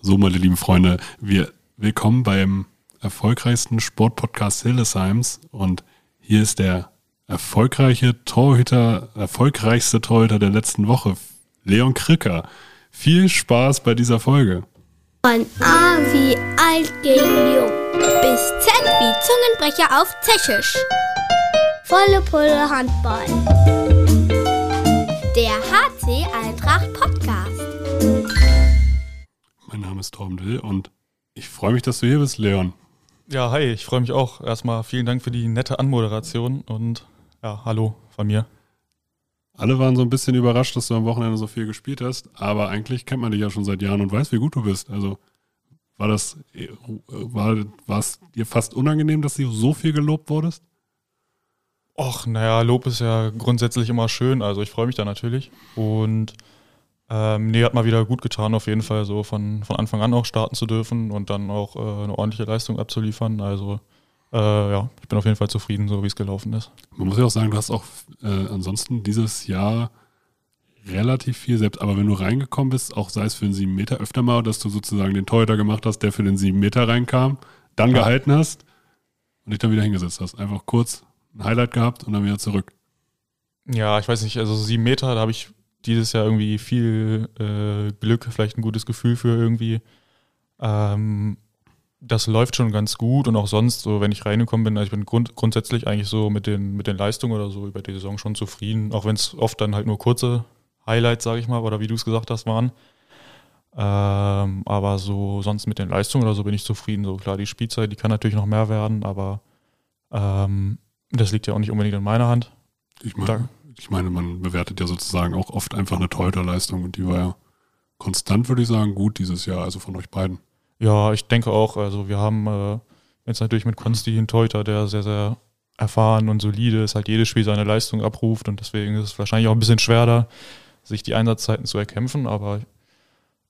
So, meine lieben Freunde, wir willkommen beim erfolgreichsten Sportpodcast Hildesheims und hier ist der erfolgreiche Torhüter, erfolgreichste Torhüter der letzten Woche, Leon Kricker. Viel Spaß bei dieser Folge. Von A wie alt gegen jung bis Z wie Zungenbrecher auf Tschechisch. Volle Pulle Handball. Name ist Torben Dill und ich freue mich, dass du hier bist, Leon. Ja, hi, ich freue mich auch. Erstmal vielen Dank für die nette Anmoderation und ja, hallo von mir. Alle waren so ein bisschen überrascht, dass du am Wochenende so viel gespielt hast, aber eigentlich kennt man dich ja schon seit Jahren und weiß, wie gut du bist. Also war das, war, war es dir fast unangenehm, dass du so viel gelobt wurdest? Och, naja, Lob ist ja grundsätzlich immer schön, also ich freue mich da natürlich. Und ähm, nee, hat mal wieder gut getan, auf jeden Fall so von, von Anfang an auch starten zu dürfen und dann auch äh, eine ordentliche Leistung abzuliefern. Also äh, ja, ich bin auf jeden Fall zufrieden, so wie es gelaufen ist. Man muss ja auch sagen, du hast auch äh, ansonsten dieses Jahr relativ viel selbst, aber wenn du reingekommen bist, auch sei es für einen 7 Meter öfter mal, dass du sozusagen den Torhüter gemacht hast, der für den 7 Meter reinkam, dann ja. gehalten hast und dich dann wieder hingesetzt hast. Einfach kurz ein Highlight gehabt und dann wieder zurück. Ja, ich weiß nicht, also 7 Meter, da habe ich dieses Jahr irgendwie viel äh, Glück, vielleicht ein gutes Gefühl für irgendwie. Ähm, das läuft schon ganz gut und auch sonst, so wenn ich reingekommen bin, also ich bin grund grundsätzlich eigentlich so mit den, mit den Leistungen oder so über die Saison schon zufrieden, auch wenn es oft dann halt nur kurze Highlights, sage ich mal, oder wie du es gesagt hast, waren. Ähm, aber so sonst mit den Leistungen oder so bin ich zufrieden. So klar, die Spielzeit, die kann natürlich noch mehr werden, aber ähm, das liegt ja auch nicht unbedingt in meiner Hand. Ich meine, ich meine, man bewertet ja sozusagen auch oft einfach eine Torhüterleistung und die war ja konstant, würde ich sagen, gut dieses Jahr, also von euch beiden. Ja, ich denke auch. Also wir haben äh, jetzt natürlich mit Konsti einen Torhüter, der sehr, sehr erfahren und solide ist, halt jedes Spiel seine Leistung abruft und deswegen ist es wahrscheinlich auch ein bisschen schwer da, sich die Einsatzzeiten zu erkämpfen, aber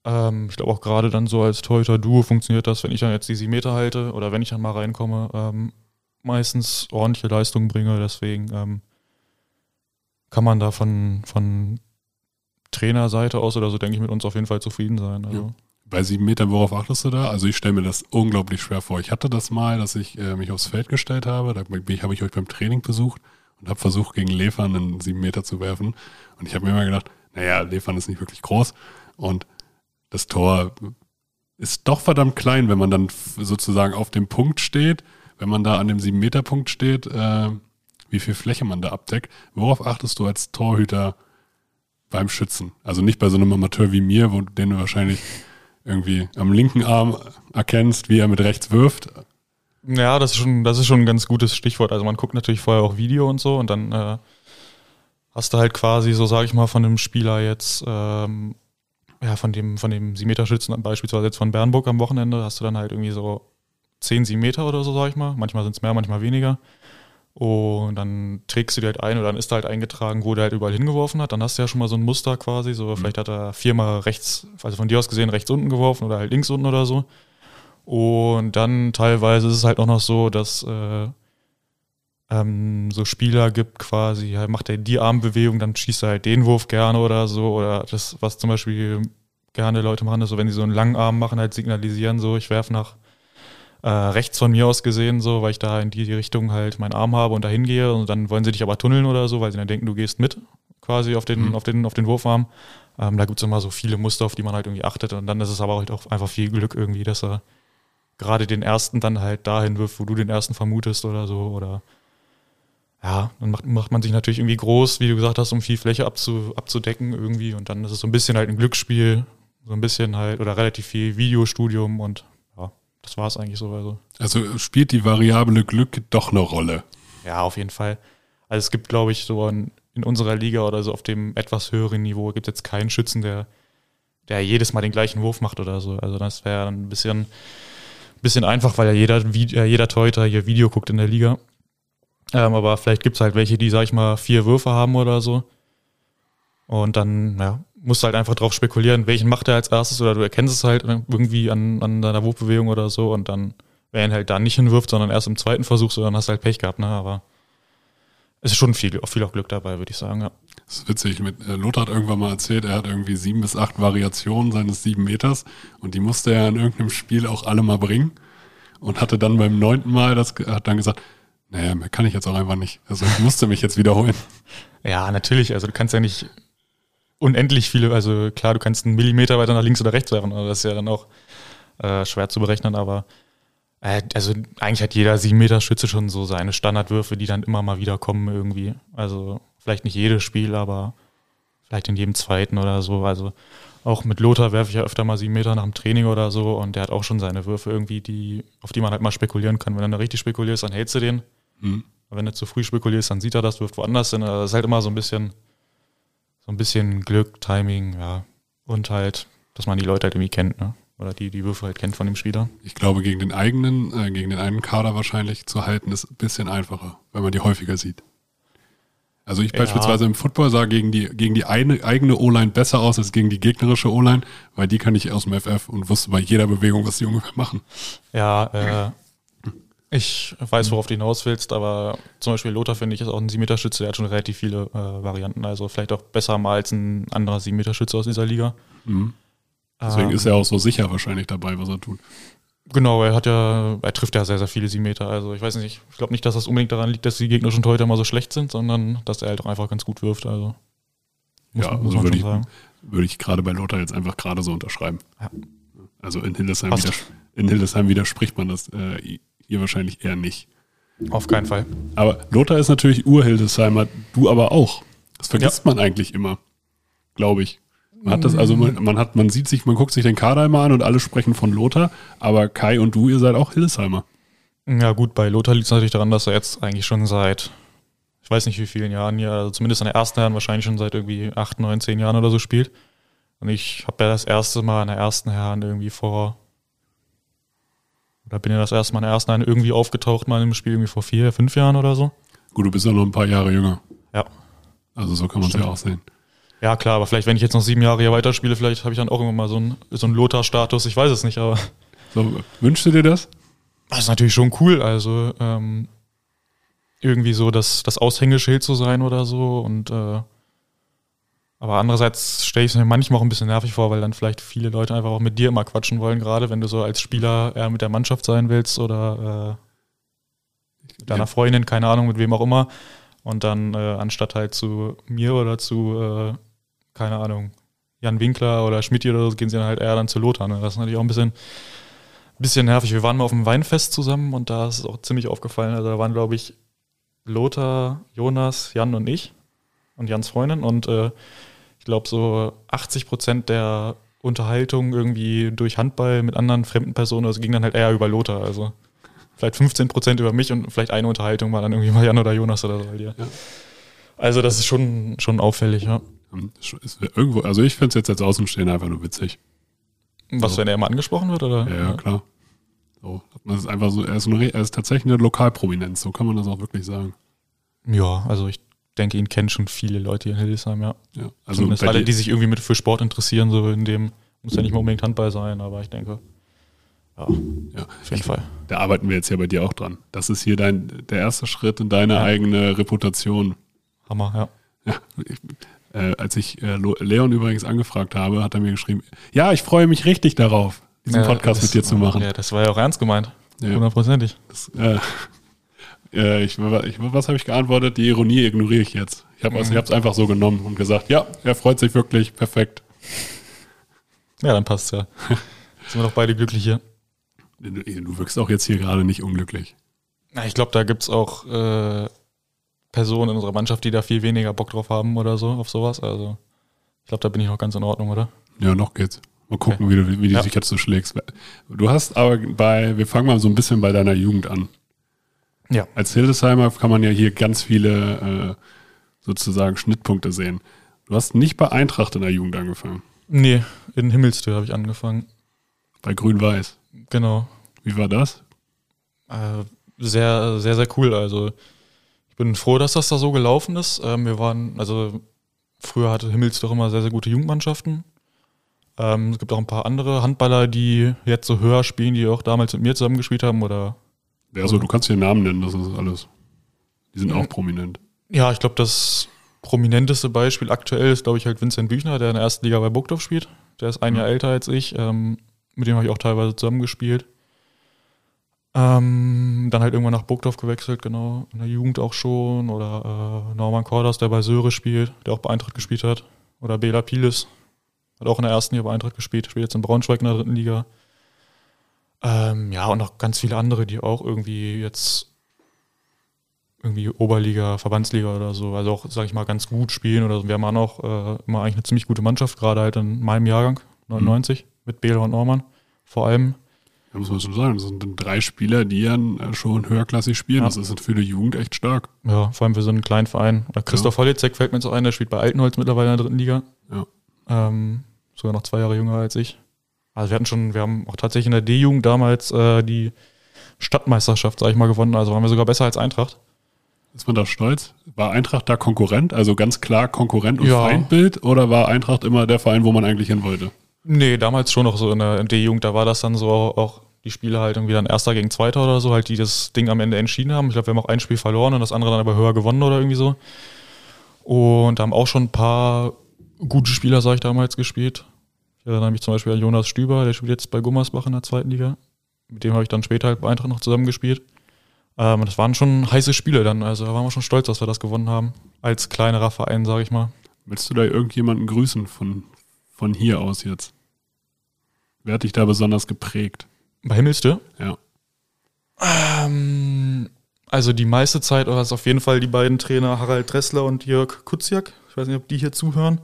ähm, ich glaube auch gerade dann so als Torhüter-Duo funktioniert das, wenn ich dann jetzt die 7 Meter halte oder wenn ich dann mal reinkomme, ähm, meistens ordentliche Leistungen bringe, deswegen ähm, kann man da von, von Trainerseite aus oder so, denke ich, mit uns auf jeden Fall zufrieden sein. Also. Ja. Bei sieben Metern, worauf achtest du da? Also ich stelle mir das unglaublich schwer vor. Ich hatte das mal, dass ich äh, mich aufs Feld gestellt habe. Da habe ich euch beim Training besucht und habe versucht, gegen Lefan einen sieben Meter zu werfen. Und ich habe mir immer gedacht, naja, Lefan ist nicht wirklich groß. Und das Tor ist doch verdammt klein, wenn man dann sozusagen auf dem Punkt steht, wenn man da an dem sieben Meter Punkt steht, äh, wie viel Fläche man da abdeckt. Worauf achtest du als Torhüter beim Schützen? Also nicht bei so einem Amateur wie mir, wo den du wahrscheinlich irgendwie am linken Arm erkennst, wie er mit rechts wirft. Ja, das ist schon, das ist schon ein ganz gutes Stichwort. Also man guckt natürlich vorher auch Video und so und dann äh, hast du halt quasi, so sage ich mal, von dem Spieler jetzt, ähm, ja, von dem, von dem 7-Meter-Schützen beispielsweise jetzt von Bernburg am Wochenende, hast du dann halt irgendwie so 10 7 Meter oder so, sag ich mal. Manchmal sind es mehr, manchmal weniger. Und dann trägst du die halt ein oder dann ist da halt eingetragen, wo der halt überall hingeworfen hat. Dann hast du ja schon mal so ein Muster quasi. So, mhm. vielleicht hat er viermal rechts, also von dir aus gesehen, rechts unten geworfen oder halt links unten oder so. Und dann teilweise ist es halt auch noch so, dass äh, ähm, so Spieler gibt quasi, halt macht er die Armbewegung, dann schießt er halt den Wurf gerne oder so. Oder das, was zum Beispiel gerne Leute machen, ist so, wenn sie so einen langen Arm machen, halt signalisieren, so, ich werfe nach äh, rechts von mir aus gesehen, so, weil ich da in die Richtung halt meinen Arm habe und dahin gehe und dann wollen sie dich aber tunneln oder so, weil sie dann denken, du gehst mit quasi auf den, mhm. auf den, auf den Wurfarm. Ähm, da gibt es immer so viele Muster, auf die man halt irgendwie achtet und dann ist es aber halt auch einfach viel Glück irgendwie, dass er gerade den ersten dann halt dahin wirft, wo du den ersten vermutest oder so oder ja, dann macht, macht man sich natürlich irgendwie groß, wie du gesagt hast, um viel Fläche abzu, abzudecken irgendwie und dann ist es so ein bisschen halt ein Glücksspiel, so ein bisschen halt oder relativ viel Videostudium und das war es eigentlich so. Also. also spielt die Variable Glück doch eine Rolle? Ja, auf jeden Fall. Also es gibt, glaube ich, so in, in unserer Liga oder so auf dem etwas höheren Niveau gibt es jetzt keinen Schützen, der, der jedes Mal den gleichen Wurf macht oder so. Also das wäre ein bisschen, bisschen einfach, weil ja jeder, äh, jeder Torhüter hier Video guckt in der Liga. Ähm, aber vielleicht gibt es halt welche, die, sag ich mal, vier Würfe haben oder so. Und dann, ja, musst halt einfach drauf spekulieren, welchen macht er als erstes oder du erkennst es halt irgendwie an, an deiner Wurfbewegung oder so und dann, wer ihn halt da nicht hinwirft, sondern erst im zweiten Versuch, so dann hast du halt Pech gehabt, ne? Aber es ist schon viel, viel auch Glück dabei, würde ich sagen, ja. Das ist witzig. Mit, äh, Lothar hat irgendwann mal erzählt, er hat irgendwie sieben bis acht Variationen seines sieben Meters und die musste er in irgendeinem Spiel auch alle mal bringen und hatte dann beim neunten Mal das, hat dann gesagt, naja, mehr kann ich jetzt auch einfach nicht. Also ich musste mich jetzt wiederholen. Ja, natürlich. Also du kannst ja nicht unendlich viele, also klar, du kannst einen Millimeter weiter nach links oder rechts werfen, das ist ja dann auch äh, schwer zu berechnen, aber äh, also eigentlich hat jeder 7 Meter Schütze schon so seine Standardwürfe, die dann immer mal wieder kommen irgendwie. Also vielleicht nicht jedes Spiel, aber vielleicht in jedem zweiten oder so. Also auch mit Lothar werfe ich ja öfter mal 7 Meter nach dem Training oder so und der hat auch schon seine Würfe irgendwie, die, auf die man halt mal spekulieren kann. Wenn du richtig spekulierst, dann hältst du den. Mhm. Wenn du zu früh spekulierst, dann sieht er das, wirft woanders hin. Also das ist halt immer so ein bisschen, so ein bisschen Glück, Timing, ja. Und halt, dass man die Leute halt irgendwie kennt, ne? Oder die die Würfe halt kennt von dem Spieler. Ich glaube, gegen den eigenen, äh, gegen den einen Kader wahrscheinlich zu halten, ist ein bisschen einfacher, wenn man die häufiger sieht. Also ich ja. beispielsweise im Football sah gegen die, gegen die eine, eigene O-Line besser aus als gegen die gegnerische O-Line, weil die kann ich aus dem FF und wusste bei jeder Bewegung, was die ungefähr machen. Ja, äh, ich weiß, worauf du hinaus willst, aber zum Beispiel Lothar finde ich ist auch ein 7-Meter-Schütze, der hat schon relativ viele äh, Varianten, also vielleicht auch besser mal als ein anderer 7-Meter-Schütze aus dieser Liga. Mhm. Deswegen ähm, ist er auch so sicher wahrscheinlich dabei, was er tut. Genau, er hat ja, er trifft ja sehr, sehr viele 7 Meter. Also ich weiß nicht, ich glaube nicht, dass das unbedingt daran liegt, dass die gegnerischen Torhüter mal so schlecht sind, sondern dass er halt auch einfach ganz gut wirft. Also ja, man, also würde ich, würde ich gerade bei Lothar jetzt einfach gerade so unterschreiben. Ja. Also in Hildesheim, widers in Hildesheim widerspricht man das äh, hier wahrscheinlich eher nicht. Auf keinen Fall. Aber Lothar ist natürlich Ur-Hildesheimer, du aber auch. Das vergisst ja. man eigentlich immer, glaube ich. Man hat das, also man, man, hat, man sieht sich, man guckt sich den Kader immer an und alle sprechen von Lothar, aber Kai und du, ihr seid auch Hildesheimer. Ja, gut, bei Lothar liegt es natürlich daran, dass er jetzt eigentlich schon seit, ich weiß nicht wie vielen Jahren hier, also zumindest in der ersten Herren wahrscheinlich schon seit irgendwie acht, neun, zehn Jahren oder so spielt. Und ich habe ja das erste Mal in der ersten Herren irgendwie vor, oder bin ja das erste Mal in der ersten Herren irgendwie aufgetaucht, mal im Spiel irgendwie vor vier, fünf Jahren oder so. Gut, du bist ja noch ein paar Jahre jünger. Ja. Also so kann man es ja auch sehen. Ja, klar, aber vielleicht, wenn ich jetzt noch sieben Jahre hier weiterspiele, vielleicht habe ich dann auch irgendwann mal so einen, so einen Lothar-Status. Ich weiß es nicht, aber. So, wünschst du dir das? Das ist natürlich schon cool. Also, ähm, irgendwie so das, das Aushängeschild zu sein oder so. Und äh, aber andererseits stelle ich es mir manchmal auch ein bisschen nervig vor, weil dann vielleicht viele Leute einfach auch mit dir immer quatschen wollen, gerade wenn du so als Spieler eher mit der Mannschaft sein willst oder äh, mit deiner Freundin, keine Ahnung, mit wem auch immer. Und dann äh, anstatt halt zu mir oder zu äh, keine Ahnung, Jan Winkler oder Schmidt oder so, gehen sie dann halt eher dann zu Lothar. Ne? Das ist natürlich auch ein bisschen, bisschen nervig. Wir waren mal auf einem Weinfest zusammen und da ist es auch ziemlich aufgefallen. Also da waren, glaube ich, Lothar, Jonas, Jan und ich und Jans Freundin und äh, ich glaube so 80 Prozent der Unterhaltung irgendwie durch Handball mit anderen fremden Personen, also ging dann halt eher über Lothar. Also vielleicht 15 Prozent über mich und vielleicht eine Unterhaltung war dann irgendwie mal Jan oder Jonas oder so. Ja. Also das ist schon, schon auffällig, ja. Irgendwo, also ich finde es jetzt als Außenstehender einfach nur witzig. Was, so. wenn er immer angesprochen wird, oder? Ja, ja klar. So, das ist einfach so, er ist, eine, er ist tatsächlich eine Lokalprominenz, so kann man das auch wirklich sagen. Ja, also ich denke, ihn kennen schon viele Leute hier in Hildesheim, ja. ja also Zumindest alle, die sich irgendwie mit für Sport interessieren, so in dem, muss ja nicht mal unbedingt Handball sein, aber ich denke, ja, ja auf jeden Fall. Da arbeiten wir jetzt ja bei dir auch dran. Das ist hier dein, der erste Schritt in deine ja. eigene Reputation. Hammer, ja. Ja, äh, als ich äh, Leon übrigens angefragt habe, hat er mir geschrieben, ja, ich freue mich richtig darauf, diesen ja, Podcast das, mit dir zu machen. Ja, das war ja auch ernst gemeint. Hundertprozentig. Ja, äh, ich, ich, was habe ich geantwortet? Die Ironie ignoriere ich jetzt. Ich habe es mhm. einfach so genommen und gesagt, ja, er freut sich wirklich, perfekt. Ja, dann passt ja. Sind wir doch beide glücklich hier. Du, du wirkst auch jetzt hier gerade nicht unglücklich. Na, ich glaube, da gibt es auch äh, Personen in unserer Mannschaft, die da viel weniger Bock drauf haben oder so, auf sowas. Also ich glaube, da bin ich noch ganz in Ordnung, oder? Ja, noch geht's. Mal gucken, okay. wie du, wie du ja. dich jetzt so schlägst. Du hast aber bei, wir fangen mal so ein bisschen bei deiner Jugend an. Ja. Als Hildesheimer kann man ja hier ganz viele äh, sozusagen Schnittpunkte sehen. Du hast nicht bei Eintracht in der Jugend angefangen. Nee, in Himmelstür habe ich angefangen. Bei Grün-Weiß. Genau. Wie war das? Äh, sehr, sehr, sehr cool. Also ich bin froh, dass das da so gelaufen ist. Ähm, wir waren, also früher hatte Himmels doch immer sehr, sehr gute Jugendmannschaften. Ähm, es gibt auch ein paar andere Handballer, die jetzt so höher spielen, die auch damals mit mir zusammengespielt haben oder. Ja, also du kannst den Namen nennen, das ist alles. Die sind auch prominent. Ja, ich glaube, das prominenteste Beispiel aktuell ist, glaube ich, halt Vincent Büchner, der in der ersten Liga bei Burgdorf spielt. Der ist ein Mhm. Jahr älter als ich. Ähm, mit dem habe ich auch teilweise zusammengespielt. Ähm, dann halt irgendwann nach Burgdorf gewechselt, genau. In der Jugend auch schon. Oder äh, Norman Kordas, der bei Söhre spielt, der auch bei Eintracht gespielt hat. Oder Bela Pilis, hat auch in der ersten Liga bei Eintracht gespielt, spielt jetzt in Braunschweig in der dritten Liga. Ähm, ja, und noch ganz viele andere, die auch irgendwie jetzt irgendwie Oberliga, Verbandsliga oder so, also auch, sag ich mal, ganz gut spielen oder so. Wir haben auch äh, immer eigentlich eine ziemlich gute Mannschaft, gerade halt in meinem Jahrgang, 99, mit Bela und Norman vor allem. Da muss man schon sagen, das sind drei Spieler, die ja äh, schon höherklassig spielen. Ja. Das ist für die Jugend echt stark. Ja, vor allem für so einen kleinen Verein. Christoph Hollitzek fällt mir so ein, der spielt bei Altenholz mittlerweile in der dritten Liga. Ja. Ähm, sogar noch zwei Jahre jünger als ich. Also wir hatten schon, wir haben auch tatsächlich in der D-Jugend damals äh, die Stadtmeisterschaft, sag ich mal, gewonnen. Also waren wir sogar besser als Eintracht. Ist man da stolz? War Eintracht da Konkurrent, also ganz klar Konkurrent und Ja. Feindbild? Oder war Eintracht immer der Verein, wo man eigentlich hin wollte? Nee, damals schon noch so in der D-Jugend, da war das dann so auch die Spiele halt irgendwie dann Erster gegen Zweiter oder so, halt die das Ding am Ende entschieden haben. Ich glaube, wir haben auch ein Spiel verloren und das andere dann aber höher gewonnen oder irgendwie so. Und da haben auch schon ein paar gute Spieler, sag ich damals, gespielt. Ich erinnere mich zum Beispiel an Jonas Stüber, der spielt jetzt bei Gummersbach in der zweiten Liga. Mit dem habe ich dann später halt bei Eintracht noch zusammengespielt. Ähm, das waren schon heiße Spiele dann, also da waren wir schon stolz, dass wir das gewonnen haben. Als kleinerer Verein, sag ich mal. Willst du da irgendjemanden grüßen von, von hier aus jetzt? Wer hat dich da besonders geprägt? Bei Himmelstür? Ja. Ähm, also die meiste Zeit war es auf jeden Fall die beiden Trainer Harald Dressler und Jörg Kuziak. Ich weiß nicht, ob die hier zuhören.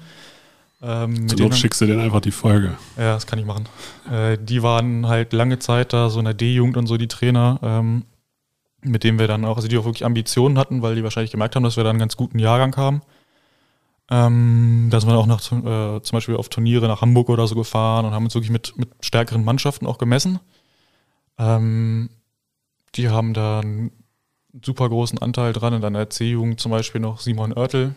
Ähm, Zur Not schickst du denen einfach die Folge. ja, das kann ich machen. Äh, die waren halt lange Zeit da, so in der D-Jugend und so die Trainer, ähm, mit denen wir dann auch, also die auch wirklich Ambitionen hatten, weil die wahrscheinlich gemerkt haben, dass wir da einen ganz guten Jahrgang haben. Ähm, da sind wir auch nach, äh, zum Beispiel auf Turniere nach Hamburg oder so gefahren und haben uns wirklich mit, mit stärkeren Mannschaften auch gemessen. Ähm, die haben da einen super großen Anteil dran. In der C-Jugend zum Beispiel noch Simon Oertel.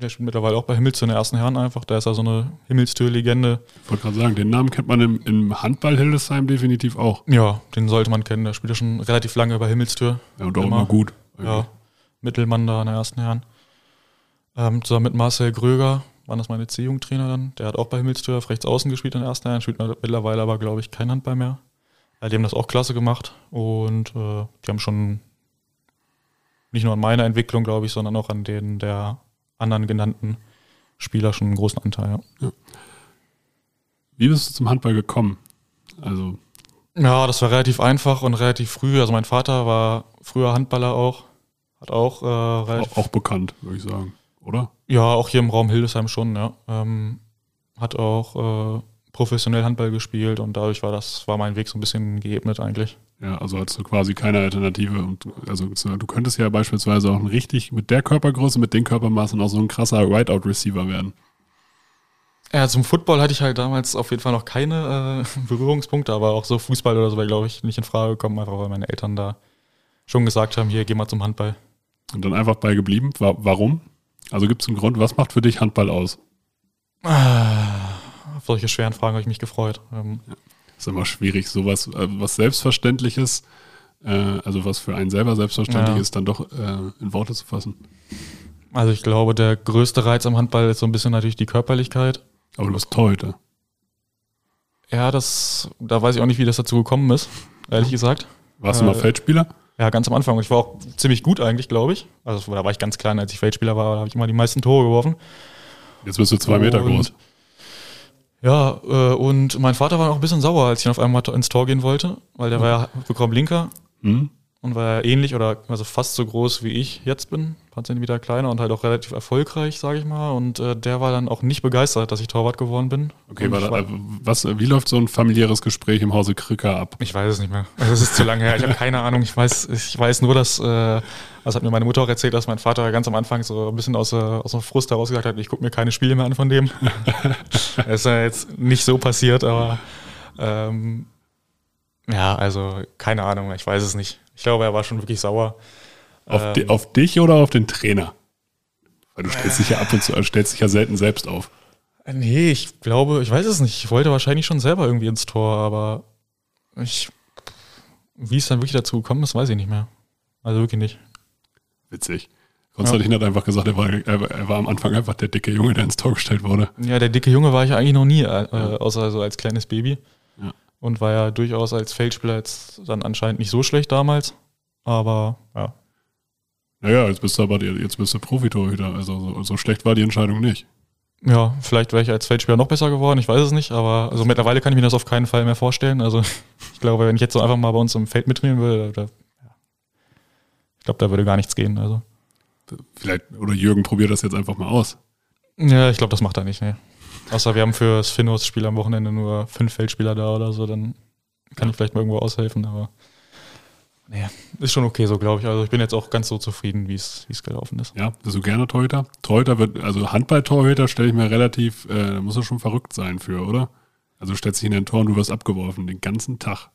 Der spielt mittlerweile auch bei Himmelstür in der ersten Herren einfach. Der ist ja so eine Himmelstür-Legende. Ich wollte gerade sagen, den Namen kennt man im, im Handball Hildesheim definitiv auch. Ja, den sollte man kennen. Der spielt ja schon relativ lange bei Himmelstür. Ja, und auch Immer. immer gut. Ja, Mittelmann da in der ersten Herren. Ähm, zusammen mit Marcel Gröger waren das meine C-Jugendtrainer dann. Der hat auch bei Himmelstür auf rechts außen gespielt in der ersten Herren, spielt mittlerweile aber, glaube ich, kein Handball mehr. Ja, die haben das auch klasse gemacht und äh, die haben schon nicht nur an meiner Entwicklung, glaube ich, sondern auch an den der anderen genannten Spieler schon einen großen Anteil. Ja. Wie bist du zum Handball gekommen? Also, Ja, das war relativ einfach und relativ früh. Also mein Vater war früher Handballer auch. Hat auch äh, relativ auch, auch bekannt, würde ich sagen. Oder? Ja, auch hier im Raum Hildesheim schon, ja. Ähm, hat auch äh, professionell Handball gespielt und dadurch war das, war mein Weg so ein bisschen geebnet eigentlich. Ja, also hast du quasi keine Alternative. Und also du könntest ja beispielsweise auch ein richtig mit der Körpergröße, mit den Körpermaßen auch so ein krasser Whiteout-Receiver werden. Ja, zum Football hatte ich halt damals auf jeden Fall noch keine äh, Berührungspunkte, aber auch so Fußball oder so wäre, glaube ich, nicht in Frage gekommen, einfach weil meine Eltern da schon gesagt haben, hier, geh mal zum Handball. Und dann einfach bei geblieben. Wa- Warum? Also gibt es einen Grund, was macht für dich Handball aus? Auf solche schweren Fragen habe ich mich gefreut. Ähm, ist immer schwierig, sowas, äh, was Selbstverständliches, äh, also was für einen selber selbstverständlich Ja. ist, dann doch äh, in Worte zu fassen. also ich glaube, der größte Reiz am Handball ist so ein bisschen natürlich die Körperlichkeit. Aber du bist Torhüter. Ja, das, da weiß ich auch nicht, wie das dazu gekommen ist, ehrlich gesagt. Warst du mal Äh, Feldspieler? Ja, ganz am Anfang. Ich war auch ziemlich gut eigentlich, glaube ich. Also da war ich ganz klein, als ich Feldspieler war, da habe ich immer die meisten Tore geworfen. Jetzt bist du zwei Meter und- groß. Ja, äh, und mein Vater war auch ein bisschen sauer, als ich auf einmal ins Tor gehen wollte, weil der war ja bekommen Linker Hm? und war ja ähnlich oder also fast so groß wie ich jetzt bin, ein paar Zentimeter kleiner und halt auch relativ erfolgreich, sage ich mal. Und äh, der war dann auch nicht begeistert, dass ich Torwart geworden bin. Okay, war da, äh, was, wie läuft so ein familiäres Gespräch im Hause Krücker ab? ich weiß es nicht mehr. Also es ist zu lange her. Ich habe keine Ahnung. Ich weiß, ich weiß nur, dass, äh, das hat mir meine Mutter auch erzählt, dass mein Vater ganz am Anfang so ein bisschen aus, äh, aus dem Frust heraus gesagt hat, ich gucke mir keine Spiele mehr an von dem. das ist ja jetzt nicht so passiert, aber ähm, ja, also keine Ahnung, ich weiß es nicht. Ich glaube, er war schon wirklich sauer. Auf, Ähm. di auf dich oder auf den Trainer? Weil du stellst dich ja ab und zu, äh, stellst dich ja selten selbst auf. Äh, Nee, ich glaube, ich weiß es nicht. Ich wollte wahrscheinlich schon selber irgendwie ins Tor, aber ich, wie es dann wirklich dazu gekommen ist, weiß ich nicht mehr. Also wirklich nicht. Witzig. Konstantin hat einfach gesagt, er war, er, war am Anfang einfach der dicke Junge, der ins Tor gestellt wurde. Ja, der dicke Junge war ich eigentlich noch nie, äh, außer so als kleines Baby. Ja. Und war ja durchaus als Feldspieler jetzt dann anscheinend nicht so schlecht damals. Aber ja, Naja, jetzt bist du aber jetzt bist du Profitorhüter. Also so, so schlecht war die Entscheidung nicht. Ja, vielleicht wäre ich als Feldspieler noch besser geworden, ich weiß es nicht, aber also mittlerweile kann ich mir das auf keinen Fall mehr vorstellen. Also ich glaube, wenn ich jetzt so einfach mal bei uns im Feld mittrainieren würde, da, ja. ich glaube, da würde gar nichts gehen. Also. Vielleicht, oder Jürgen probiert das jetzt einfach mal aus. Ja, ich glaube, das macht er nicht, ne. Außer wir haben für das Finos-Spiel am Wochenende nur fünf Feldspieler da oder so, dann kann ich vielleicht mal irgendwo aushelfen, aber nee, ist schon okay so, glaube ich. Also ich bin jetzt auch ganz so zufrieden, wie es gelaufen ist. Ja, bist du gerne Torhüter? Torhüter wird, also Handball-Torhüter stelle ich mir relativ, äh, da muss er schon verrückt sein für, oder? Also stellst dich in den Tor und du wirst abgeworfen den ganzen Tag.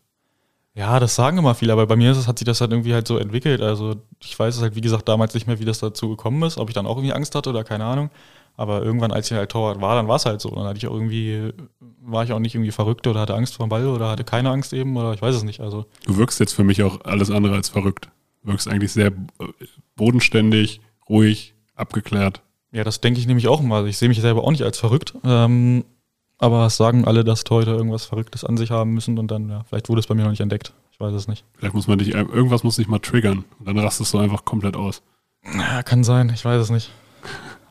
Ja, das sagen immer viele, aber bei mir ist es, hat sich das halt irgendwie halt so entwickelt. Also ich weiß es halt, wie gesagt, damals nicht mehr, wie das dazu gekommen ist, ob ich dann auch irgendwie Angst hatte oder keine Ahnung. Aber irgendwann, als ich halt Torwart war, dann war es halt so. Dann hatte ich auch irgendwie, war ich auch nicht irgendwie verrückt oder hatte Angst vor dem Ball oder hatte keine Angst eben oder ich weiß es nicht. Also Du wirkst jetzt für mich auch alles andere als verrückt. Du wirkst eigentlich sehr äh, bodenständig, ruhig, abgeklärt. ja, das denke ich nämlich auch mal. Ich sehe mich selber auch nicht als verrückt. Ähm, aber es sagen alle, dass Torhüter irgendwas Verrücktes an sich haben müssen und dann, ja, vielleicht wurde es bei mir noch nicht entdeckt. Ich weiß es nicht. Vielleicht muss man dich, irgendwas muss dich mal triggern. Und dann rastest du einfach komplett aus. Ja, kann sein, ich weiß es nicht.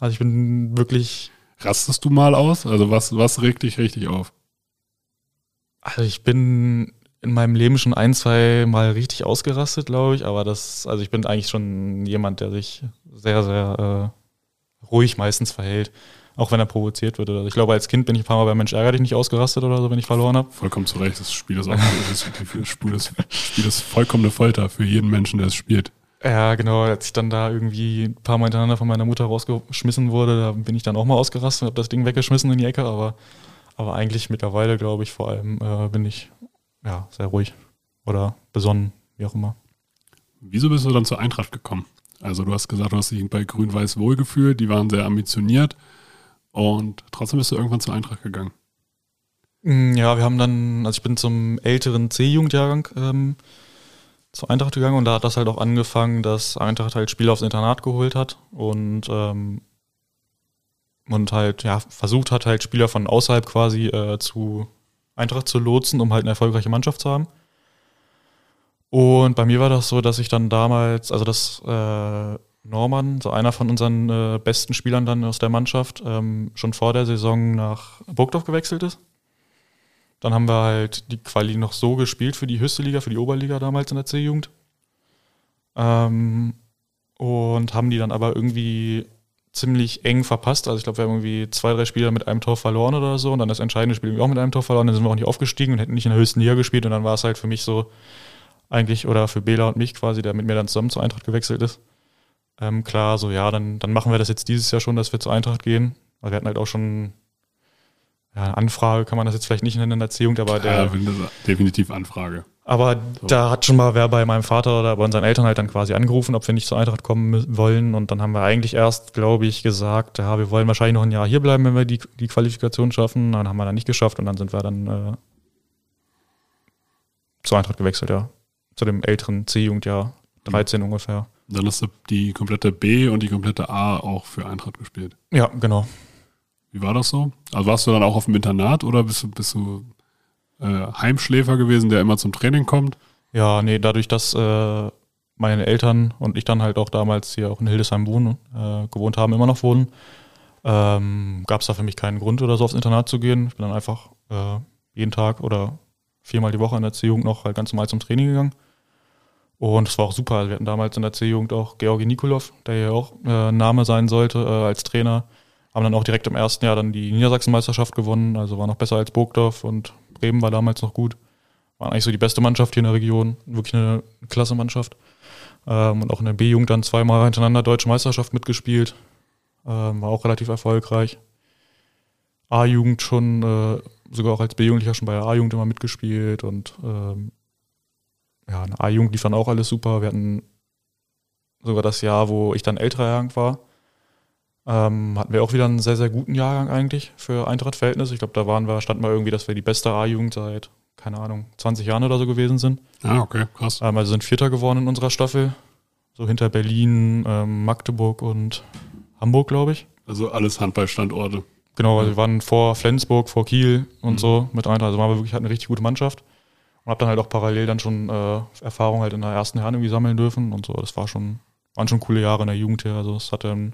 Also ich bin wirklich Rastest du mal aus? Also was, was regt dich richtig auf? Also ich bin in meinem Leben schon ein, zwei Mal richtig ausgerastet, glaube ich, aber das, also ich bin eigentlich schon jemand, der sich sehr, sehr äh, ruhig meistens verhält, auch wenn er provoziert wird. Ich glaube, als Kind bin ich ein paar Mal bei Mensch ärger dich nicht ausgerastet oder so, wenn ich verloren habe. Vollkommen zu Recht. Das Spiel ist auch das Spiel ist, Spiel ist vollkommene Folter für jeden Menschen, der es spielt. Ja, genau, als ich dann da irgendwie ein paar Mal hintereinander von meiner Mutter rausgeschmissen wurde, da bin ich dann auch mal ausgerastet und habe das Ding weggeschmissen in die Ecke, aber, aber eigentlich mittlerweile, glaube ich, vor allem äh, bin ich ja sehr ruhig oder besonnen, wie auch immer. Wieso bist du dann zur Eintracht gekommen? Also du hast gesagt, du hast dich bei Grün-Weiß wohlgefühlt, die waren sehr ambitioniert und trotzdem bist du irgendwann zur Eintracht gegangen. Mm, Ja, wir haben dann, also ich bin zum älteren C-Jugendjahrgang ähm, zur Eintracht gegangen und da hat das halt auch angefangen, dass Eintracht halt Spieler aufs Internat geholt hat und, ähm, und halt, ja, versucht hat, halt Spieler von außerhalb quasi äh, zu Eintracht zu lotsen, um halt eine erfolgreiche Mannschaft zu haben. Und bei mir war das so, dass ich dann damals, also dass äh, Norman, so einer von unseren äh, besten Spielern dann aus der Mannschaft, ähm, schon vor der Saison nach Burgdorf gewechselt ist. Dann haben wir halt die Quali noch so gespielt für die höchste Liga, für die Oberliga damals in der C-Jugend. Ähm, und haben die dann aber irgendwie ziemlich eng verpasst. Also ich glaube, wir haben irgendwie zwei, drei Spieler mit einem Tor verloren oder so und dann das entscheidende Spiel auch mit einem Tor verloren. Dann sind wir auch nicht aufgestiegen und hätten nicht in der höchsten Liga gespielt und dann war es halt für mich so eigentlich oder für Bela und mich quasi, der mit mir dann zusammen zur Eintracht gewechselt ist. Ähm, klar, so ja, dann, dann machen wir das jetzt dieses Jahr schon, dass wir zur Eintracht gehen. Also wir hatten halt auch schon ja, Anfrage, kann man das jetzt vielleicht nicht nennen in der Erziehung, aber der, Ja, definitiv Anfrage. aber da hat schon mal wer bei meinem Vater oder bei unseren Eltern halt dann quasi angerufen, ob wir nicht zur Eintracht kommen wollen. Und dann haben wir eigentlich erst, glaube ich, gesagt, ja, wir wollen wahrscheinlich noch ein Jahr hier bleiben, wenn wir die, die Qualifikation schaffen. Dann haben wir dann nicht geschafft und dann sind wir dann äh, zur Eintracht gewechselt, ja. Zu dem älteren C-Jugendjahr, 13 ungefähr. Dann hast du die komplette B und die komplette A auch für Eintracht gespielt. Ja, genau. Wie war das so? Also warst du dann auch auf dem Internat oder bist du, bist du äh, Heimschläfer gewesen, der immer zum Training kommt? Ja, nee, dadurch, dass äh, meine Eltern und ich dann halt auch damals hier auch in Hildesheim wohnen, äh, gewohnt haben, immer noch wohnen, ähm, gab es da für mich keinen Grund oder so aufs Internat zu gehen. Ich bin dann einfach äh, jeden Tag oder viermal die Woche in der C-Jugend noch halt ganz normal zum Training gegangen. Und es war auch super. Also wir hatten damals in der C-Jugend auch Georgi Nikolov, der ja auch äh, Name sein sollte äh, als Trainer. Haben dann auch direkt im ersten Jahr dann die Niedersachsenmeisterschaft gewonnen, also war noch besser als Burgdorf und Bremen war damals noch gut. War eigentlich so die beste Mannschaft hier in der Region, wirklich eine klasse Mannschaft. Ähm, und auch in der B-Jugend dann zweimal hintereinander Deutsche Meisterschaft mitgespielt. Ähm, war auch relativ erfolgreich. A-Jugend schon, äh, sogar auch als B-Jugendlicher schon bei der A-Jugend immer mitgespielt und ähm, ja, der A-Jugend lief dann auch alles super. Wir hatten sogar das Jahr, wo ich dann älterer Jahrgang war, ähm, hatten wir auch wieder einen sehr, sehr guten Jahrgang eigentlich für Eintracht-Verhältnisse. Ich glaube, da waren wir, standen wir irgendwie, dass wir die beste A-Jugend seit, keine Ahnung, 20 Jahren oder so gewesen sind. Ah, okay, krass. Ähm, also sind Vierter geworden in unserer Staffel. so hinter Berlin, ähm, Magdeburg und Hamburg, glaube ich. Also alles Handballstandorte. Genau, also wir waren vor Flensburg, vor Kiel und Mhm. so mit Eintracht. Also waren wir wirklich halt eine richtig gute Mannschaft. Und habe dann halt auch parallel dann schon äh, Erfahrung halt in der ersten Herren irgendwie sammeln dürfen und so. Das war schon, waren schon coole Jahre in der Jugend her. Also es hat dann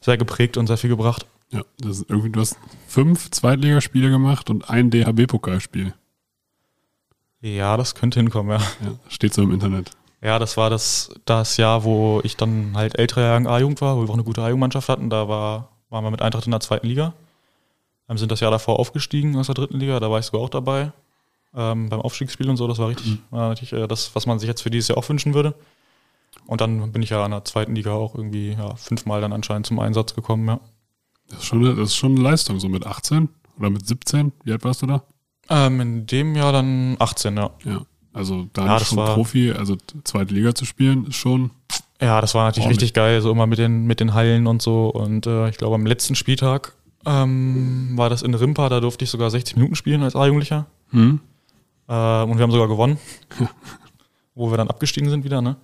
sehr geprägt und sehr viel gebracht. Ja, das ist irgendwie, du hast fünf Zweitligaspiele gemacht und ein DHB-Pokalspiel. Ja, das könnte hinkommen, ja. Ja, steht so im Internet. Ja, das war das, das Jahr, wo ich dann halt ältere Jahrgang A-Jugend war, wo wir auch eine gute A-Jugendmannschaft hatten. Da war, waren wir mit Eintracht in der zweiten Liga. Ähm, sind das Jahr davor aufgestiegen aus der dritten Liga, da war ich sogar auch dabei. Ähm, beim Aufstiegsspiel und so, das war richtig, war natürlich äh, das, was man sich jetzt für dieses Jahr auch wünschen würde. Und dann bin ich ja in der zweiten Liga auch irgendwie ja, fünfmal dann anscheinend zum Einsatz gekommen, ja. Das ist, schon eine, das ist schon eine Leistung, so mit 18 oder mit 17. Wie alt warst du da? Ähm, in dem Jahr dann 18, ja. Ja. Also da Ja, schon war- Profi, also zweite Liga zu spielen, ist schon. Ja, das war natürlich Ordentlich. richtig geil, so immer mit den, mit den Hallen und so. Und äh, ich glaube, am letzten Spieltag ähm, war das in Rimpa, da durfte ich sogar 60 Minuten spielen als A-Jugendlicher. Hm? Äh, und wir haben sogar gewonnen, wo wir dann abgestiegen sind wieder. Ne?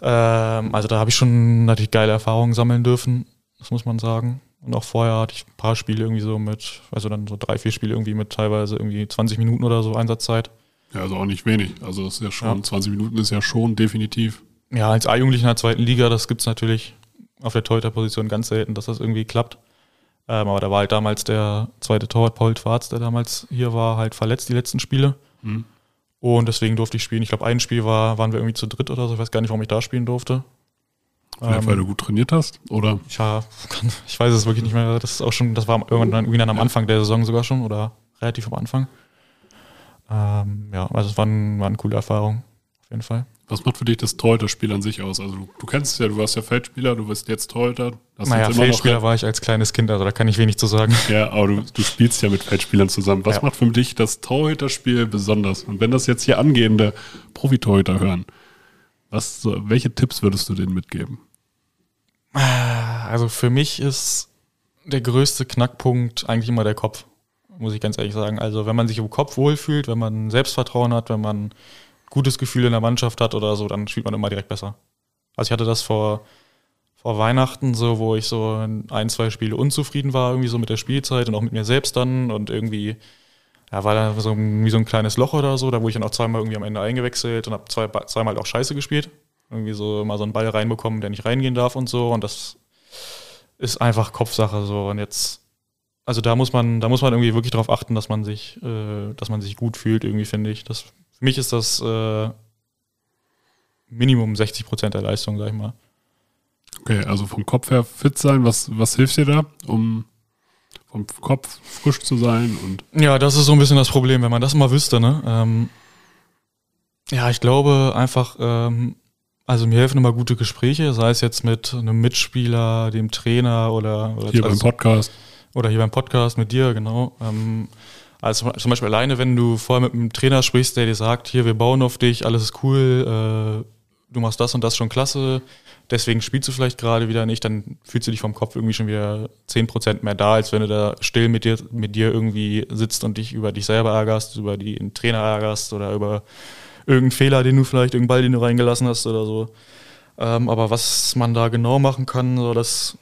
Ähm, also da habe ich schon natürlich geile Erfahrungen sammeln dürfen, das muss man sagen. Und auch vorher hatte ich ein paar Spiele irgendwie so mit, also dann so drei, vier Spiele irgendwie mit teilweise irgendwie 20 Minuten oder so Einsatzzeit. Ja, also auch nicht wenig. Also das ist ja schon, Ja. 20 Minuten ist ja schon definitiv. Ja, als A-Jugendlichen in der zweiten Liga, das gibt's natürlich auf der Torhüterposition ganz selten, dass das irgendwie klappt. Ähm, aber da war halt damals der zweite Torwart Paul Schwarz, der damals hier war, halt verletzt die letzten Spiele. Hm. Und deswegen durfte ich spielen. Ich glaube, ein Spiel war, waren wir irgendwie zu dritt oder so. Ich weiß gar nicht, warum ich da spielen durfte. Vielleicht, Ähm, weil du gut trainiert hast? Oder? ja, ich weiß es wirklich nicht mehr. Das ist auch schon, das war irgendwann dann am Anfang der Saison sogar schon oder relativ am Anfang. Ähm, ja, also es war, ein, war eine coole Erfahrung, auf jeden Fall. Was macht für dich das Torhüterspiel an sich aus? Also du, du kennst es ja, du warst ja Feldspieler, du bist jetzt Torhüter. Naja, Feldspieler war ich als kleines Kind, also da kann ich wenig zu sagen. Ja, aber du, du spielst ja mit Feldspielern zusammen. Was Ja. macht für dich das Torhüterspiel besonders? Und wenn das jetzt hier angehende Profitorhüter hören, was, welche Tipps würdest du denen mitgeben? Also für mich ist der größte Knackpunkt eigentlich immer der Kopf, muss ich ganz ehrlich sagen. Also wenn man sich im Kopf wohlfühlt, wenn man Selbstvertrauen hat, wenn man gutes Gefühl in der Mannschaft hat oder so, dann spielt man immer direkt besser. Also ich hatte das vor, vor Weihnachten so, wo ich so in ein, zwei Spiele unzufrieden war, irgendwie so mit der Spielzeit und auch mit mir selbst dann und irgendwie, ja, war da so wie so ein kleines Loch oder so, da wurde ich dann auch zweimal irgendwie am Ende eingewechselt und habe zwei, zweimal auch Scheiße gespielt. Irgendwie so mal so einen Ball reinbekommen, der nicht reingehen darf und so und das ist einfach Kopfsache so und jetzt also da muss man da muss man irgendwie wirklich darauf achten, dass man sich äh, dass man sich gut fühlt irgendwie finde ich. Das für mich ist das äh, Minimum 60 Prozent der Leistung, sag ich mal. Okay, also vom Kopf her fit sein, was, was hilft dir da, um vom Kopf frisch zu sein? Und Ja, das ist so ein bisschen das Problem, wenn man das mal wüsste, ne? Ähm, ja, ich glaube einfach, ähm, also mir helfen immer gute Gespräche, sei es jetzt mit einem Mitspieler, dem Trainer oder, oder hier beim Podcast. Oder hier beim Podcast mit dir, genau. Ähm, also zum Beispiel alleine, wenn du vorher mit einem Trainer sprichst, der dir sagt, hier, wir bauen auf dich, alles ist cool, äh, du machst das und das schon klasse, deswegen spielst du vielleicht gerade wieder nicht, dann fühlst du dich vom Kopf irgendwie schon wieder 10% mehr da, als wenn du da still mit dir, mit dir irgendwie sitzt und dich über dich selber ärgerst, über den Trainer ärgerst oder über irgendeinen Fehler, den du vielleicht, irgendeinen Ball, den du reingelassen hast oder so. Ähm, aber was man da genau machen kann, so das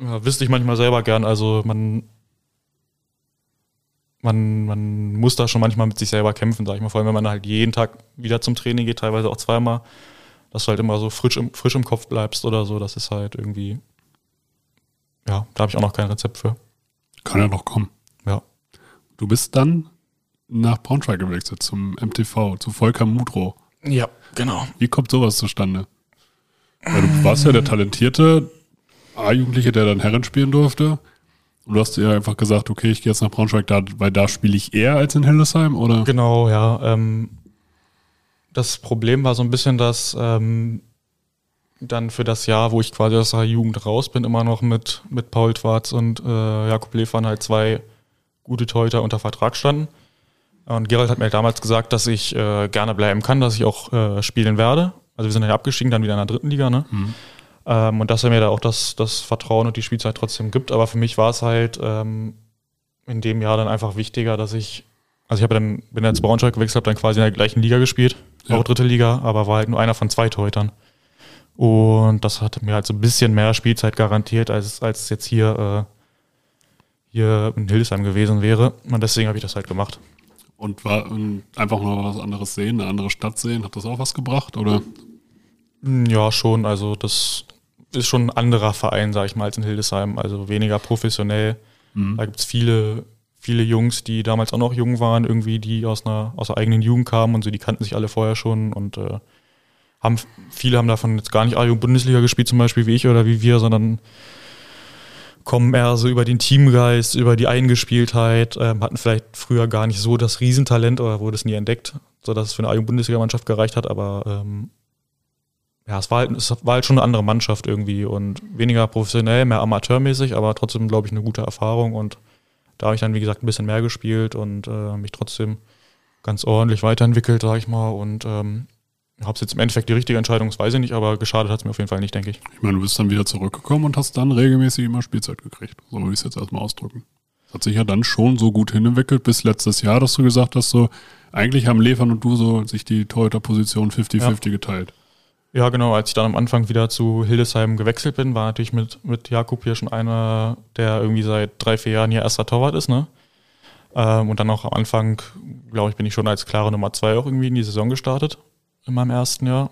ja, wüsste ich manchmal selber gern. Also man, man, man muss da schon manchmal mit sich selber kämpfen, sag ich mal. Vor allem, wenn man halt jeden Tag wieder zum Training geht, teilweise auch zweimal, dass du halt immer so frisch im, frisch im Kopf bleibst oder so. Das ist halt irgendwie, ja, da habe ich auch noch kein Rezept für. Kann ja noch kommen. Ja. Du bist dann nach Braunschweig gewechselt zum MTV, zu Volker Mudro. Ja, genau. Wie kommt sowas zustande? Weil du warst ja der talentierte A-Jugendliche, der dann Herren spielen durfte. Und du hast dir einfach gesagt, okay, ich gehe jetzt nach Braunschweig, da, weil da spiele ich eher als in Hildesheim, oder? Genau, ja. Ähm, das Problem war so ein bisschen, dass ähm, dann für das Jahr, wo ich quasi aus der Jugend raus bin, immer noch mit, mit Paul Schwarz und äh, Jakob Lefan halt zwei gute Torhüter unter Vertrag standen. Und Gerald hat mir damals gesagt, dass ich äh, gerne bleiben kann, dass ich auch äh, spielen werde. Also wir sind dann ja abgestiegen, dann wieder in der dritten Liga, ne? Ähm, und dass er mir da auch das, das Vertrauen und die Spielzeit trotzdem gibt. Aber für mich war es halt ähm, in dem Jahr dann einfach wichtiger, dass ich, also ich habe dann, bin dann zu Braunschweig gewechselt, habe dann quasi in der gleichen Liga gespielt, Ja. auch dritte Liga, aber war halt nur einer von zwei Torhütern. Und das hat mir halt so ein bisschen mehr Spielzeit garantiert, als, als es jetzt hier, äh, hier in Hildesheim gewesen wäre. Und deswegen habe ich das halt gemacht. Und war und einfach noch was anderes sehen, eine andere Stadt sehen, hat das auch was gebracht? Oder? Hm, ja, schon. Also das ist schon ein anderer Verein, sag ich mal, als in Hildesheim. Also weniger professionell. Mhm. Da gibt es viele, viele Jungs, die damals auch noch jung waren, irgendwie, die aus einer, aus der eigenen Jugend kamen und so, die kannten sich alle vorher schon und äh, haben, viele haben davon jetzt gar nicht A-Jugend-Bundesliga gespielt, zum Beispiel wie ich oder wie wir, sondern kommen eher so über den Teamgeist, über die Eingespieltheit, äh, hatten vielleicht früher gar nicht so das Riesentalent oder wurde es nie entdeckt, sodass es für eine A-Jugend-Bundesliga-Mannschaft gereicht hat, aber ähm, ja, es war, halt, es war halt schon eine andere Mannschaft irgendwie und weniger professionell, mehr amateurmäßig, aber trotzdem, glaube ich, eine gute Erfahrung und da habe ich dann, wie gesagt, ein bisschen mehr gespielt und äh, mich trotzdem ganz ordentlich weiterentwickelt, sage ich mal, und ähm, ob es jetzt im Endeffekt die richtige Entscheidung ist, weiß ich nicht, aber geschadet hat es mir auf jeden Fall nicht, denke ich. Ich meine, du bist dann wieder zurückgekommen und hast dann regelmäßig immer Spielzeit gekriegt. So würde ich es jetzt erstmal ausdrücken. Das hat sich ja dann schon so gut hinentwickelt bis letztes Jahr, dass du gesagt hast, so, eigentlich haben Lefern und du so sich die Torhüter-Position 50-50 ja. geteilt. Ja, genau. Als ich dann am Anfang wieder zu Hildesheim gewechselt bin, war natürlich mit, mit Jakub hier schon einer, der irgendwie seit drei, vier Jahren hier erster Torwart ist, ne? Ähm, und dann auch am Anfang, glaube ich, bin ich schon als klare Nummer zwei auch irgendwie in die Saison gestartet in meinem ersten Jahr.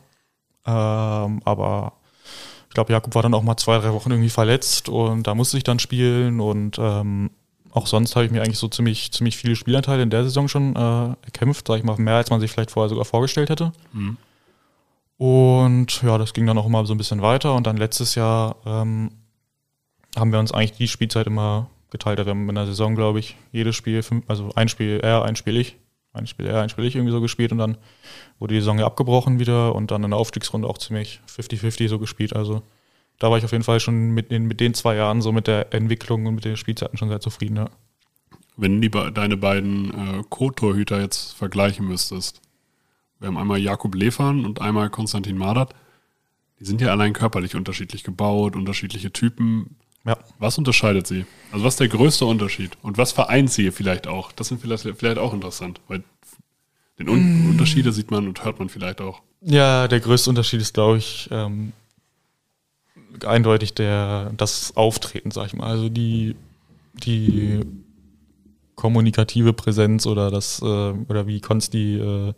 Ähm, aber ich glaube, Jakob war dann auch mal zwei, drei Wochen irgendwie verletzt und da musste ich dann spielen und ähm, auch sonst habe ich mir eigentlich so ziemlich, ziemlich viele Spielanteile in der Saison schon äh, erkämpft, sage ich mal, mehr als man sich vielleicht vorher sogar vorgestellt hätte. Mhm. Und ja, das ging dann auch immer so ein bisschen weiter und dann letztes Jahr ähm, haben wir uns eigentlich die Spielzeit immer geteilt. Wir haben in der Saison, glaube ich, jedes Spiel, also ein Spiel er, ein Spiel ich ein Spiel er, ein Spiel ich irgendwie so gespielt und dann wurde die Saison ja abgebrochen wieder und dann in der Aufstiegsrunde auch ziemlich 50-50 so gespielt. Also da war ich auf jeden Fall schon mit den, mit den zwei Jahren so mit der Entwicklung und mit den Spielzeiten schon sehr zufrieden. Ja. Wenn du deine beiden äh, Co-Torhüter jetzt vergleichen müsstest, wir haben einmal Jakub Lefan und einmal Konstantin Madert, die sind ja allein körperlich unterschiedlich gebaut, unterschiedliche Typen. Ja. Was unterscheidet sie? Also was ist der größte Unterschied? Und was vereint sie vielleicht auch? Das sind vielleicht, vielleicht auch interessant, weil den Un mm. Unterschiede sieht man und hört man vielleicht auch. Ja, der größte Unterschied ist, glaube ich, ähm, eindeutig der, das Auftreten, sag ich mal. Also die, die kommunikative Präsenz oder das, äh, oder wie Konsti äh,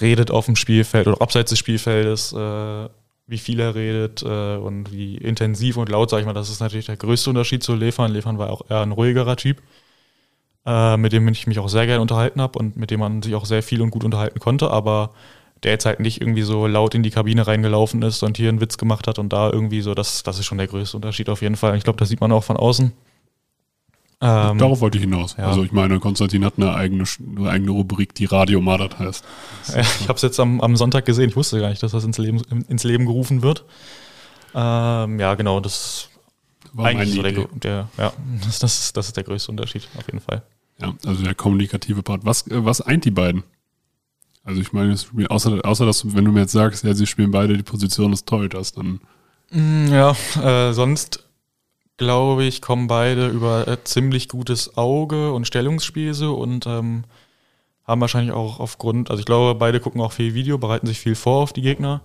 redet auf dem Spielfeld oder abseits des Spielfeldes, äh, wie viel er redet äh, und wie intensiv und laut, sag ich mal, das ist natürlich der größte Unterschied zu Lefan. Lefan war auch eher ein ruhigerer Typ, äh, mit dem ich mich auch sehr gerne unterhalten habe und mit dem man sich auch sehr viel und gut unterhalten konnte, aber der jetzt halt nicht irgendwie so laut in die Kabine reingelaufen ist und hier einen Witz gemacht hat und da irgendwie so, das, das ist schon der größte Unterschied auf jeden Fall. Ich glaube, das sieht man auch von außen. Ähm, Darauf wollte ich hinaus. Ja. Also ich meine, Konstantin hat eine eigene, eine eigene Rubrik, die Radio Madat heißt. Ja, ich habe es jetzt am, am, Sonntag gesehen. Ich wusste gar nicht, dass das ins Leben, ins Leben gerufen wird. Ähm, ja, genau, das war eigentlich so der, der, ja, das, das, ist, das ist der größte Unterschied, auf jeden Fall. Ja, also der kommunikative Part. Was, äh, was eint die beiden? Also ich meine, außer, außer dass, wenn du mir jetzt sagst, ja, sie spielen beide die Position des Torhüters, dann. Mm, ja, äh, sonst glaube ich, kommen beide über äh, ziemlich gutes Auge und Stellungsspiel so und ähm, haben wahrscheinlich auch aufgrund, also ich glaube, beide gucken auch viel Video, bereiten sich viel vor auf die Gegner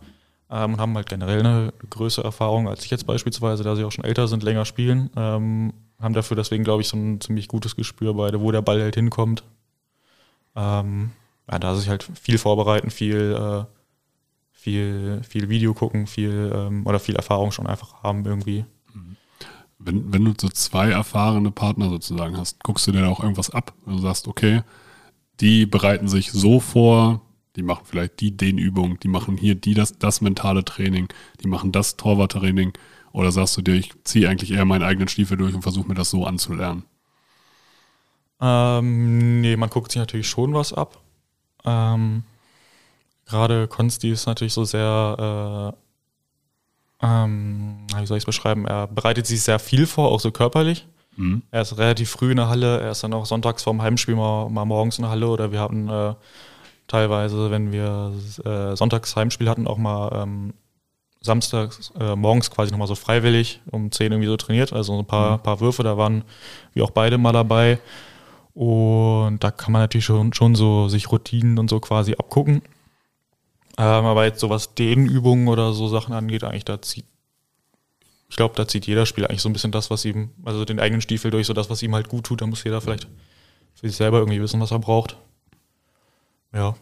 ähm, und haben halt generell eine größere Erfahrung als ich jetzt beispielsweise, da sie auch schon älter sind, länger spielen. Ähm, haben dafür deswegen, glaube ich, so ein ziemlich gutes Gespür beide, wo der Ball halt hinkommt. Ähm, ja, da sich halt viel vorbereiten, viel, äh, viel, viel Video gucken, viel ähm, oder viel Erfahrung schon einfach haben irgendwie. Wenn, wenn du so zwei erfahrene Partner sozusagen hast, guckst du dir auch irgendwas ab? Wenn du sagst, okay, die bereiten sich so vor, die machen vielleicht die den Übung, die machen hier die das, das mentale Training, die machen das Torwarttraining. Oder sagst du dir, ich ziehe eigentlich eher meinen eigenen Stiefel durch und versuche mir das so anzulernen? Ähm, nee, man guckt sich natürlich schon was ab. Ähm, Gerade Konsti ist natürlich so sehr äh, ähm, wie soll ich es beschreiben? Er bereitet sich sehr viel vor, auch so körperlich. Mhm. Er ist relativ früh in der Halle, er ist dann auch sonntags vorm Heimspiel mal, mal morgens in der Halle oder wir hatten äh, teilweise, wenn wir äh, sonntags Heimspiel hatten, auch mal ähm, samstags äh, morgens quasi nochmal so freiwillig um 10 irgendwie so trainiert. Also ein paar, mhm. paar Würfe, da waren wir auch beide mal dabei. Und da kann man natürlich schon, schon so sich Routinen und so quasi abgucken. Ähm, aber jetzt so was Dehnübungen oder so Sachen angeht, eigentlich da zieht, ich glaube, da zieht jeder Spieler eigentlich so ein bisschen das, was ihm, also den eigenen Stiefel durch, so das, was ihm halt gut tut. Da muss jeder vielleicht für sich selber irgendwie wissen, was er braucht. Ja.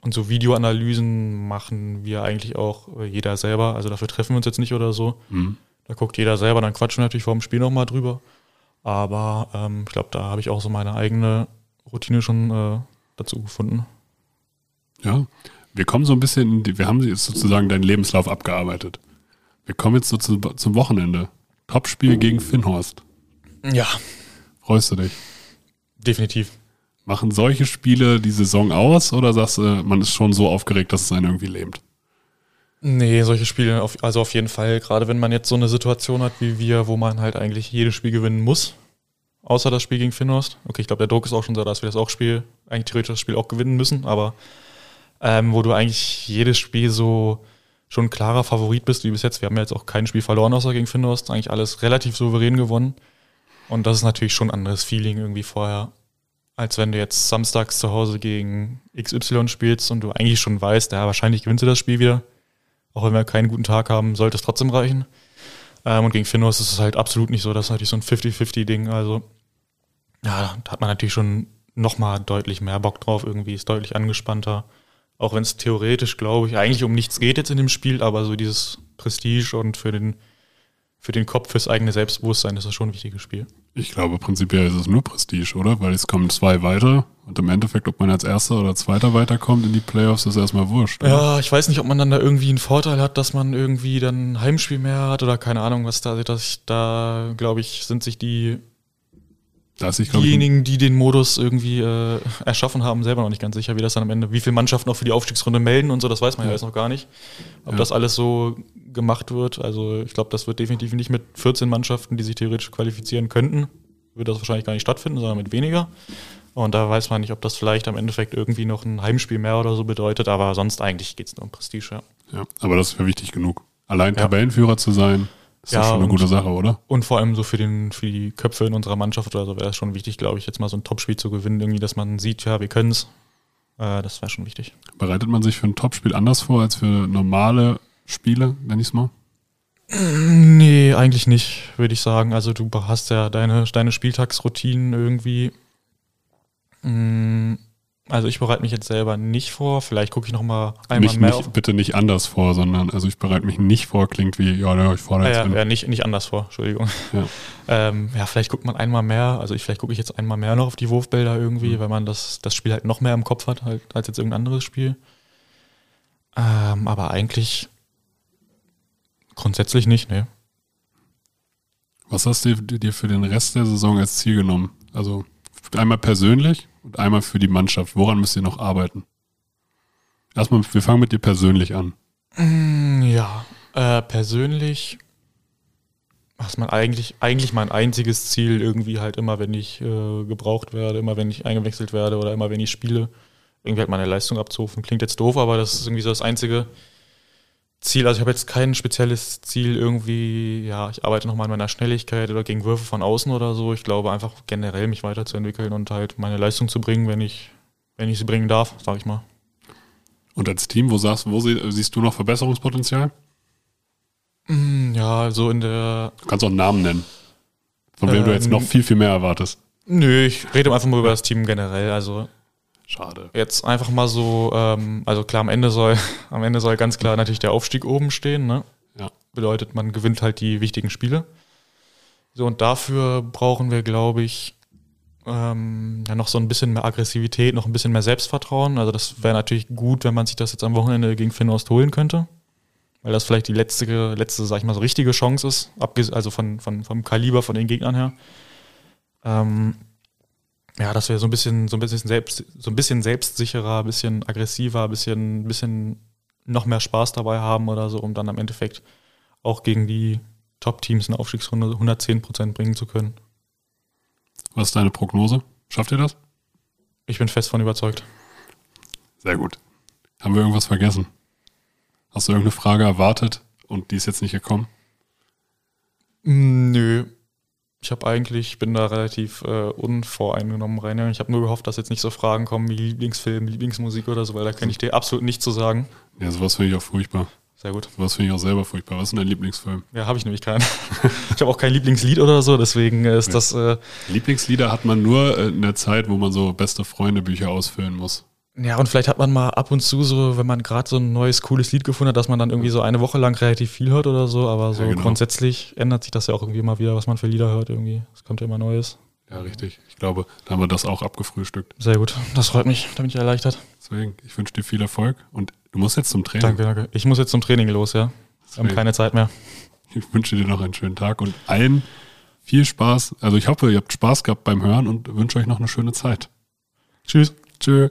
Und so Videoanalysen machen wir eigentlich auch äh, jeder selber. Also dafür treffen wir uns jetzt nicht oder so. Mhm. Da guckt jeder selber, dann quatschen wir natürlich vor dem Spiel nochmal drüber. Aber ähm, ich glaube, da habe ich auch so meine eigene Routine schon äh, dazu gefunden. Ja, wir kommen so ein bisschen, in die, wir haben jetzt sozusagen deinen Lebenslauf abgearbeitet. Wir kommen jetzt so zu, zum Wochenende. Topspiel gegen Finnhorst. Ja, Freust du dich? definitiv. Machen solche Spiele die Saison aus oder sagst du, man ist schon so aufgeregt, dass es einen irgendwie lähmt? Nee, solche Spiele, auf, also auf jeden Fall, gerade wenn man jetzt so eine Situation hat wie wir, wo man halt eigentlich jedes Spiel gewinnen muss, außer das Spiel gegen Finnhorst. Okay, ich glaube, der Druck ist auch schon so, dass wir das auch Spiel, eigentlich theoretisch das Spiel auch gewinnen müssen, aber ähm, wo du eigentlich jedes Spiel so schon klarer Favorit bist, wie bis jetzt. Wir haben ja jetzt auch kein Spiel verloren, außer gegen Finnhorst, eigentlich alles relativ souverän gewonnen. Und das ist natürlich schon ein anderes Feeling irgendwie vorher, als wenn du jetzt samstags zu Hause gegen XY spielst und du eigentlich schon weißt, ja, wahrscheinlich gewinnst du das Spiel wieder. Auch wenn wir keinen guten Tag haben, sollte es trotzdem reichen. Ähm, und gegen Finnhorst ist es halt absolut nicht so. Das ist natürlich so ein 50-50-Ding. Also, ja, da hat man natürlich schon nochmal deutlich mehr Bock drauf. Irgendwie ist deutlich angespannter. Auch wenn es theoretisch, glaube ich, eigentlich um nichts geht jetzt in dem Spiel, aber so dieses Prestige und für den, für den Kopf, fürs eigene Selbstbewusstsein ist das schon ein wichtiges Spiel. Ich glaube, prinzipiell ist es nur Prestige, oder? Weil es kommen zwei weiter und im Endeffekt, ob man als Erster oder Zweiter weiterkommt in die Playoffs, ist erstmal wurscht. Oder? Ja, ich weiß nicht, ob man dann da irgendwie einen Vorteil hat, dass man irgendwie dann ein Heimspiel mehr hat oder keine Ahnung, was da, dass ich da, glaube ich, sind sich die Da ist sich, glaube ich, diejenigen, die den Modus irgendwie äh, erschaffen haben, selber noch nicht ganz sicher, wie das dann am Ende, wie viele Mannschaften auch für die Aufstiegsrunde melden und so, das weiß man ja, Ja. jetzt noch gar nicht. Ob Ja. das alles so gemacht wird, also ich glaube, das wird definitiv nicht mit 14 Mannschaften, die sich theoretisch qualifizieren könnten, wird das wahrscheinlich gar nicht stattfinden, sondern mit weniger. Und da weiß man nicht, ob das vielleicht am Endeffekt irgendwie noch ein Heimspiel mehr oder so bedeutet, aber sonst eigentlich geht es nur um Prestige, ja. ja, aber das ist ja wichtig genug. Allein. Tabellenführer zu sein, ist Ja, schon eine gute Sache, oder? Und vor allem so für, den, für die Köpfe in unserer Mannschaft oder so wäre es schon wichtig, glaube ich, jetzt mal so ein Topspiel zu gewinnen, irgendwie, dass man sieht, ja, wir können es. Äh, das wäre schon wichtig. Bereitet man sich für ein Topspiel anders vor als für normale Spiele, nenn ich es mal? Nee, eigentlich nicht, würde ich sagen. Also du hast ja deine, deine Spieltagsroutinen irgendwie. Mm, Also ich bereite mich jetzt selber nicht vor. Vielleicht gucke ich noch mal einmal Nicht, mehr nicht, bitte nicht anders vor, sondern, also ich bereite mich nicht vor, klingt wie, ja, ja ich fordere Ah, jetzt ja, ja, nicht, nicht anders vor, Entschuldigung. Ja. Ähm, ja, vielleicht guckt man einmal mehr, also ich, vielleicht gucke ich jetzt einmal mehr noch auf die Wurfbilder irgendwie, Mhm. weil man das, das Spiel halt noch mehr im Kopf hat, halt, als jetzt irgendein anderes Spiel. Ähm, aber eigentlich grundsätzlich nicht, ne. Was hast du dir für den Rest der Saison als Ziel genommen? Also einmal persönlich und einmal für die Mannschaft. Woran müsst ihr noch arbeiten? Erstmal, wir fangen mit dir persönlich an. Mm, Ja, äh, persönlich ist man eigentlich, eigentlich mein einziges Ziel irgendwie halt immer, wenn ich äh, gebraucht werde, immer wenn ich eingewechselt werde oder immer wenn ich spiele, irgendwie halt meine Leistung abzurufen. Klingt jetzt doof, aber das ist irgendwie so das einzige Ziel. Also ich habe jetzt kein spezielles Ziel irgendwie, ja, ich arbeite nochmal an meiner Schnelligkeit oder gegen Würfe von außen oder so. Ich glaube einfach generell mich weiterzuentwickeln und halt meine Leistung zu bringen, wenn ich, wenn ich sie bringen darf, sag ich mal. Und als Team, wo sagst wo sie, siehst du noch Verbesserungspotenzial? Mm, Ja, so in der Du kannst auch einen Namen nennen. Von wem du jetzt Ähm, noch viel, viel mehr erwartest. Nö, ich rede einfach mal über das Team generell. Also Schade. jetzt einfach mal so, ähm, also klar, am Ende soll, am Ende soll ganz klar natürlich der Aufstieg oben stehen, ne? Ja. Bedeutet, man gewinnt halt die wichtigen Spiele. So, und dafür brauchen wir, glaube ich, ähm, ja, noch so ein bisschen mehr Aggressivität, noch ein bisschen mehr Selbstvertrauen. Also das wäre natürlich gut, wenn man sich das jetzt am Wochenende gegen Finost holen könnte. Weil das vielleicht die letzte, letzte, sag ich mal, so richtige Chance ist, also von, von, vom Kaliber von den Gegnern her. Ähm, ja, dass wir so ein bisschen, so ein bisschen selbst, so ein bisschen selbstsicherer, ein bisschen aggressiver, ein bisschen, bisschen noch mehr Spaß dabei haben oder so, um dann am Endeffekt auch gegen die Top-Teams eine Aufstiegsrunde 110 Prozent bringen zu können. Was ist deine Prognose? Schafft ihr das? Ich bin fest von überzeugt. Sehr gut. Haben wir irgendwas vergessen? Hast du irgendeine Frage erwartet und die ist jetzt nicht gekommen? Mm, Nö. Ich habe eigentlich, bin da relativ äh, unvoreingenommen rein. Ich habe nur gehofft, dass jetzt nicht so Fragen kommen wie Lieblingsfilm, Lieblingsmusik oder so, weil da kann ich dir absolut nichts zu sagen. Ja, sowas finde ich auch furchtbar. Sehr gut. Sowas finde ich auch selber furchtbar. Was ist denn dein Lieblingsfilm? Ja, habe ich nämlich keinen. ich habe auch kein Lieblingslied oder so, deswegen äh, ist ja. das. Äh, Lieblingslieder hat man nur in der Zeit, wo man so beste Freunde Bücher ausfüllen muss. Ja, und vielleicht hat man mal ab und zu so, wenn man gerade so ein neues, cooles Lied gefunden hat, dass man dann irgendwie so eine Woche lang relativ viel hört oder so, aber so ja, genau. grundsätzlich ändert sich das ja auch irgendwie mal wieder, was man für Lieder hört irgendwie. Es kommt ja immer Neues. Ja, richtig. Ich glaube, da haben wir das auch abgefrühstückt. Sehr gut. Das freut mich. Da bin ich erleichtert. Deswegen, ich wünsche dir viel Erfolg und du musst jetzt zum Training. Danke, danke. Ich muss jetzt zum Training los, ja. Wir haben keine Zeit mehr. Ich wünsche dir noch einen schönen Tag und allen viel Spaß. Also ich hoffe, ihr habt Spaß gehabt beim Hören und wünsche euch noch eine schöne Zeit. Tschüss. Tschüss.